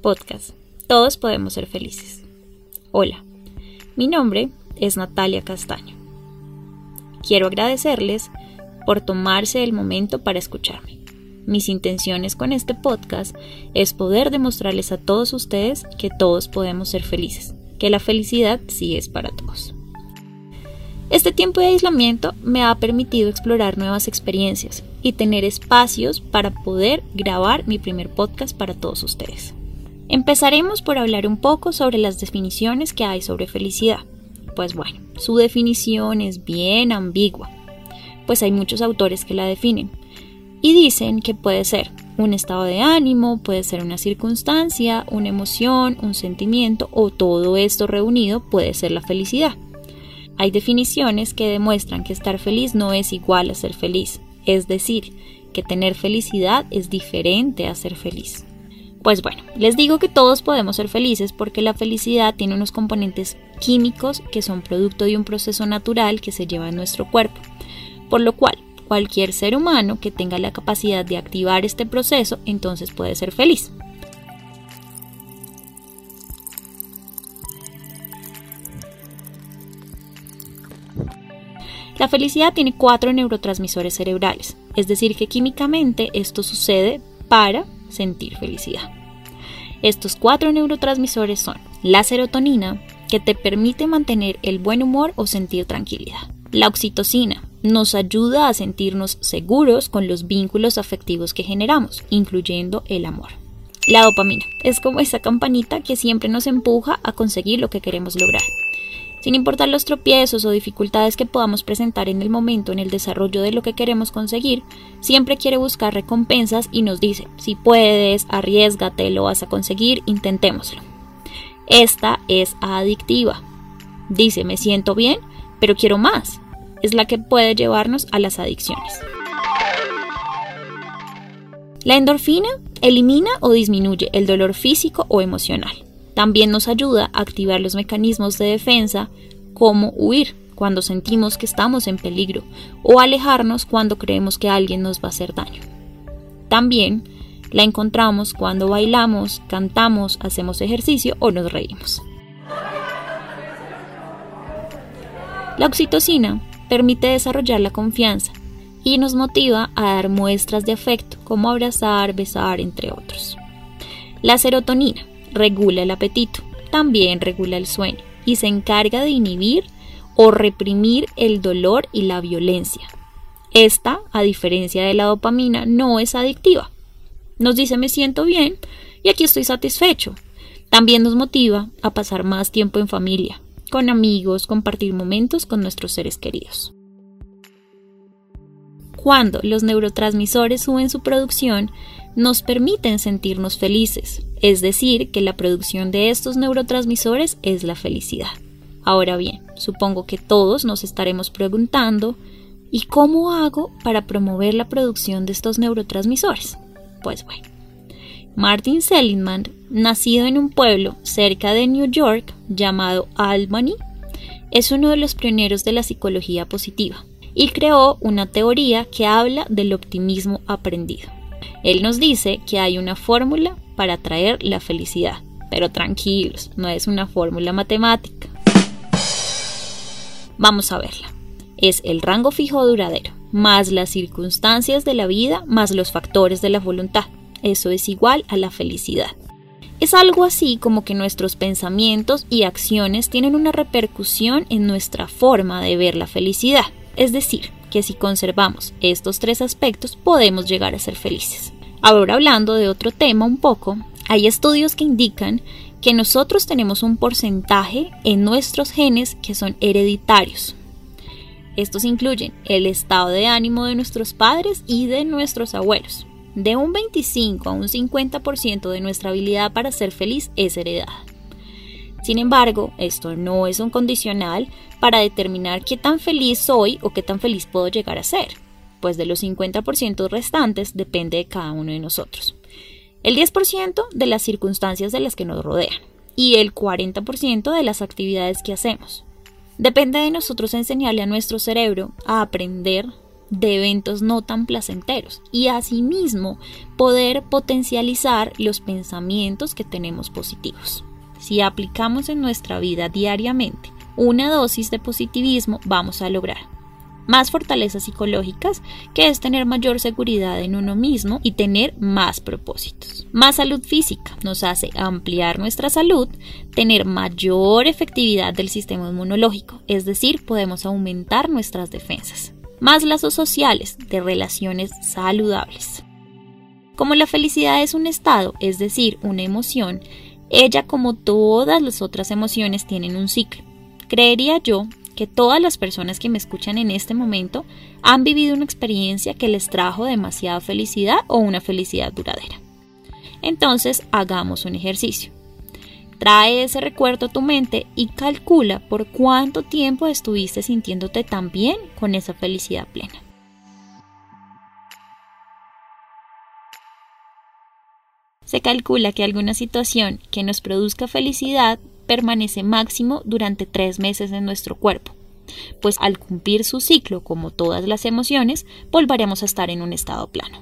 Podcast. Todos podemos ser felices. Hola, mi nombre es Natalia Castaño. Quiero agradecerles por tomarse el momento para escucharme. Mis intenciones con este podcast es poder demostrarles a todos ustedes que todos podemos ser felices, que la felicidad sí es para todos. Este tiempo de aislamiento me ha permitido explorar nuevas experiencias y tener espacios para poder grabar mi primer podcast para todos ustedes. Empezaremos por hablar un poco sobre las definiciones que hay sobre felicidad. Pues bueno, su definición es bien ambigua, pues hay muchos autores que la definen y dicen que puede ser un estado de ánimo, puede ser una circunstancia, una emoción, un sentimiento o todo esto reunido puede ser la felicidad. Hay definiciones que demuestran que estar feliz no es igual a ser feliz, es decir, que tener felicidad es diferente a ser feliz. Pues bueno, les digo que todos podemos ser felices porque la felicidad tiene unos componentes químicos que son producto de un proceso natural que se lleva en nuestro cuerpo, por lo cual cualquier ser humano que tenga la capacidad de activar este proceso entonces puede ser feliz. La felicidad tiene cuatro neurotransmisores cerebrales, es decir, que químicamente esto sucede para sentir felicidad. Estos cuatro neurotransmisores son la serotonina, que te permite mantener el buen humor o sentir tranquilidad. La oxitocina nos ayuda a sentirnos seguros con los vínculos afectivos que generamos, incluyendo el amor. La dopamina es como esa campanita que siempre nos empuja a conseguir lo que queremos lograr. Sin importar los tropiezos o dificultades que podamos presentar en el momento en el desarrollo de lo que queremos conseguir, siempre quiere buscar recompensas y nos dice, si puedes, arriesgate, lo vas a conseguir, intentémoslo. Esta es adictiva. Dice, me siento bien, pero quiero más. Es la que puede llevarnos a las adicciones. La endorfina elimina o disminuye el dolor físico o emocional. También nos ayuda a activar los mecanismos de defensa como huir cuando sentimos que estamos en peligro o alejarnos cuando creemos que alguien nos va a hacer daño. También la encontramos cuando bailamos, cantamos, hacemos ejercicio o nos reímos. La oxitocina permite desarrollar la confianza y nos motiva a dar muestras de afecto como abrazar, besar, entre otros. La serotonina regula el apetito, también regula el sueño y se encarga de inhibir o reprimir el dolor y la violencia. Esta, a diferencia de la dopamina, no es adictiva. Nos dice me siento bien y aquí estoy satisfecho. También nos motiva a pasar más tiempo en familia, con amigos, compartir momentos con nuestros seres queridos. Cuando los neurotransmisores suben su producción, nos permiten sentirnos felices, es decir, que la producción de estos neurotransmisores es la felicidad. Ahora bien, supongo que todos nos estaremos preguntando, ¿y cómo hago para promover la producción de estos neurotransmisores? Pues bueno, Martin Seligman, nacido en un pueblo cerca de New York llamado Albany, es uno de los pioneros de la psicología positiva y creó una teoría que habla del optimismo aprendido. Él nos dice que hay una fórmula para traer la felicidad, pero tranquilos, no es una fórmula matemática. Vamos a verla. Es el rango fijo duradero, más las circunstancias de la vida, más los factores de la voluntad. Eso es igual a la felicidad. Es algo así como que nuestros pensamientos y acciones tienen una repercusión en nuestra forma de ver la felicidad. Es decir, que si conservamos estos tres aspectos podemos llegar a ser felices. Ahora hablando de otro tema un poco, hay estudios que indican que nosotros tenemos un porcentaje en nuestros genes que son hereditarios. Estos incluyen el estado de ánimo de nuestros padres y de nuestros abuelos. De un 25 a un 50% de nuestra habilidad para ser feliz es heredada. Sin embargo, esto no es un condicional para determinar qué tan feliz soy o qué tan feliz puedo llegar a ser, pues de los 50% restantes depende de cada uno de nosotros. El 10% de las circunstancias de las que nos rodean y el 40% de las actividades que hacemos. Depende de nosotros enseñarle a nuestro cerebro a aprender de eventos no tan placenteros y asimismo poder potencializar los pensamientos que tenemos positivos. Si aplicamos en nuestra vida diariamente una dosis de positivismo, vamos a lograr más fortalezas psicológicas, que es tener mayor seguridad en uno mismo y tener más propósitos. Más salud física nos hace ampliar nuestra salud, tener mayor efectividad del sistema inmunológico, es decir, podemos aumentar nuestras defensas. Más lazos sociales de relaciones saludables. Como la felicidad es un estado, es decir, una emoción, ella como todas las otras emociones tienen un ciclo. Creería yo que todas las personas que me escuchan en este momento han vivido una experiencia que les trajo demasiada felicidad o una felicidad duradera. Entonces hagamos un ejercicio. Trae ese recuerdo a tu mente y calcula por cuánto tiempo estuviste sintiéndote tan bien con esa felicidad plena. Se calcula que alguna situación que nos produzca felicidad permanece máximo durante tres meses en nuestro cuerpo, pues al cumplir su ciclo, como todas las emociones, volveremos a estar en un estado plano.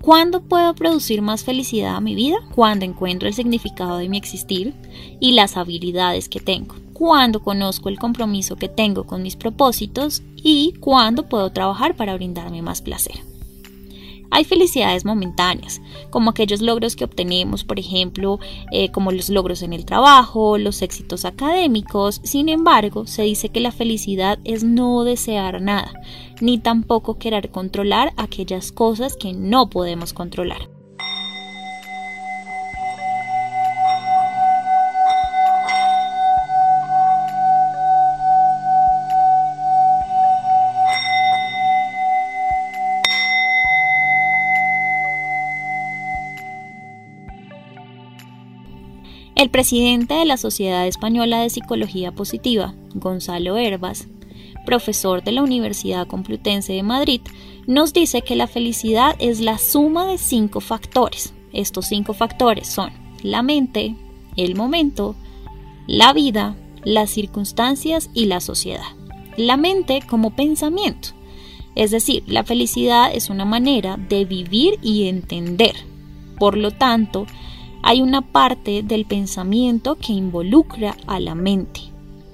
¿Cuándo puedo producir más felicidad a mi vida? Cuando encuentro el significado de mi existir y las habilidades que tengo. Cuando conozco el compromiso que tengo con mis propósitos y cuando puedo trabajar para brindarme más placer. Hay felicidades momentáneas, como aquellos logros que obtenemos, por ejemplo, eh, como los logros en el trabajo, los éxitos académicos. Sin embargo, se dice que la felicidad es no desear nada, ni tampoco querer controlar aquellas cosas que no podemos controlar. El presidente de la Sociedad Española de Psicología Positiva, Gonzalo Herbas, profesor de la Universidad Complutense de Madrid, nos dice que la felicidad es la suma de cinco factores. Estos cinco factores son la mente, el momento, la vida, las circunstancias y la sociedad. La mente como pensamiento. Es decir, la felicidad es una manera de vivir y entender. Por lo tanto, hay una parte del pensamiento que involucra a la mente.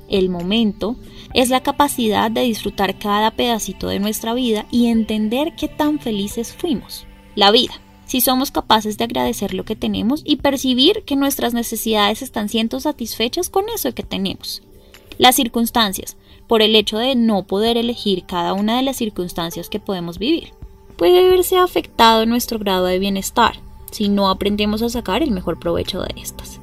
El momento es la capacidad de disfrutar cada pedacito de nuestra vida y entender qué tan felices fuimos. La vida, si somos capaces de agradecer lo que tenemos y percibir que nuestras necesidades están siendo satisfechas con eso que tenemos. Las circunstancias, por el hecho de no poder elegir cada una de las circunstancias que podemos vivir. Puede verse afectado nuestro grado de bienestar, si no aprendemos a sacar el mejor provecho de estas.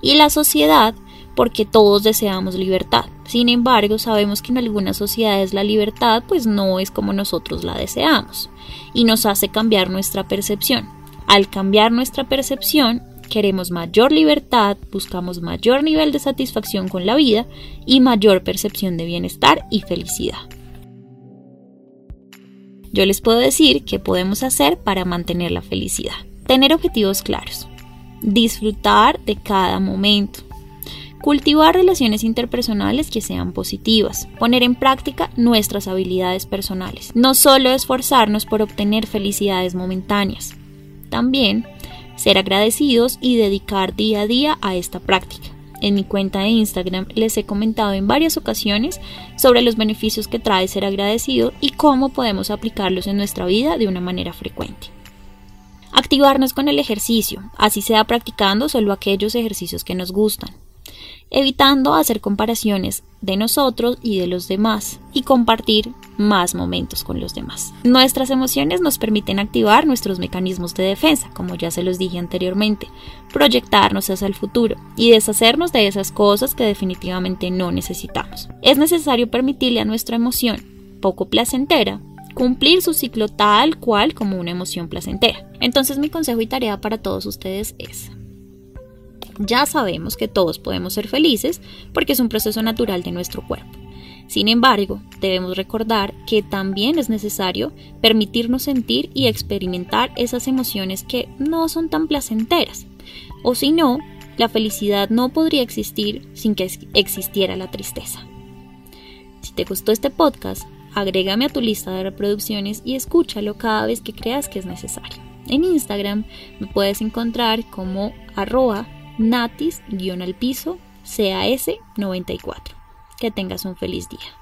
Y la sociedad, porque todos deseamos libertad. Sin embargo, sabemos que en algunas sociedades la libertad pues no es como nosotros la deseamos y nos hace cambiar nuestra percepción. Al cambiar nuestra percepción, queremos mayor libertad, buscamos mayor nivel de satisfacción con la vida y mayor percepción de bienestar y felicidad. Yo les puedo decir qué podemos hacer para mantener la felicidad. Tener objetivos claros. Disfrutar de cada momento. Cultivar relaciones interpersonales que sean positivas. Poner en práctica nuestras habilidades personales. No solo esforzarnos por obtener felicidades momentáneas. También ser agradecidos y dedicar día a día a esta práctica. En mi cuenta de Instagram les he comentado en varias ocasiones sobre los beneficios que trae ser agradecido y cómo podemos aplicarlos en nuestra vida de una manera frecuente. Activarnos con el ejercicio, así sea practicando solo aquellos ejercicios que nos gustan. Evitando hacer comparaciones de nosotros y de los demás y compartir más momentos con los demás. Nuestras emociones nos permiten activar nuestros mecanismos de defensa, como ya se los dije anteriormente, proyectarnos hacia el futuro y deshacernos de esas cosas que definitivamente no necesitamos. Es necesario permitirle a nuestra emoción poco placentera cumplir su ciclo tal cual como una emoción placentera. Entonces mi consejo y tarea para todos ustedes es, ya sabemos que todos podemos ser felices porque es un proceso natural de nuestro cuerpo. Sin embargo, debemos recordar que también es necesario permitirnos sentir y experimentar esas emociones que no son tan placenteras. O si no, la felicidad no podría existir sin que existiera la tristeza. Si te gustó este podcast, agrégame a tu lista de reproducciones y escúchalo cada vez que creas que es necesario. En Instagram me puedes encontrar como arroba natis-al piso CAS94. Que tengas un feliz día.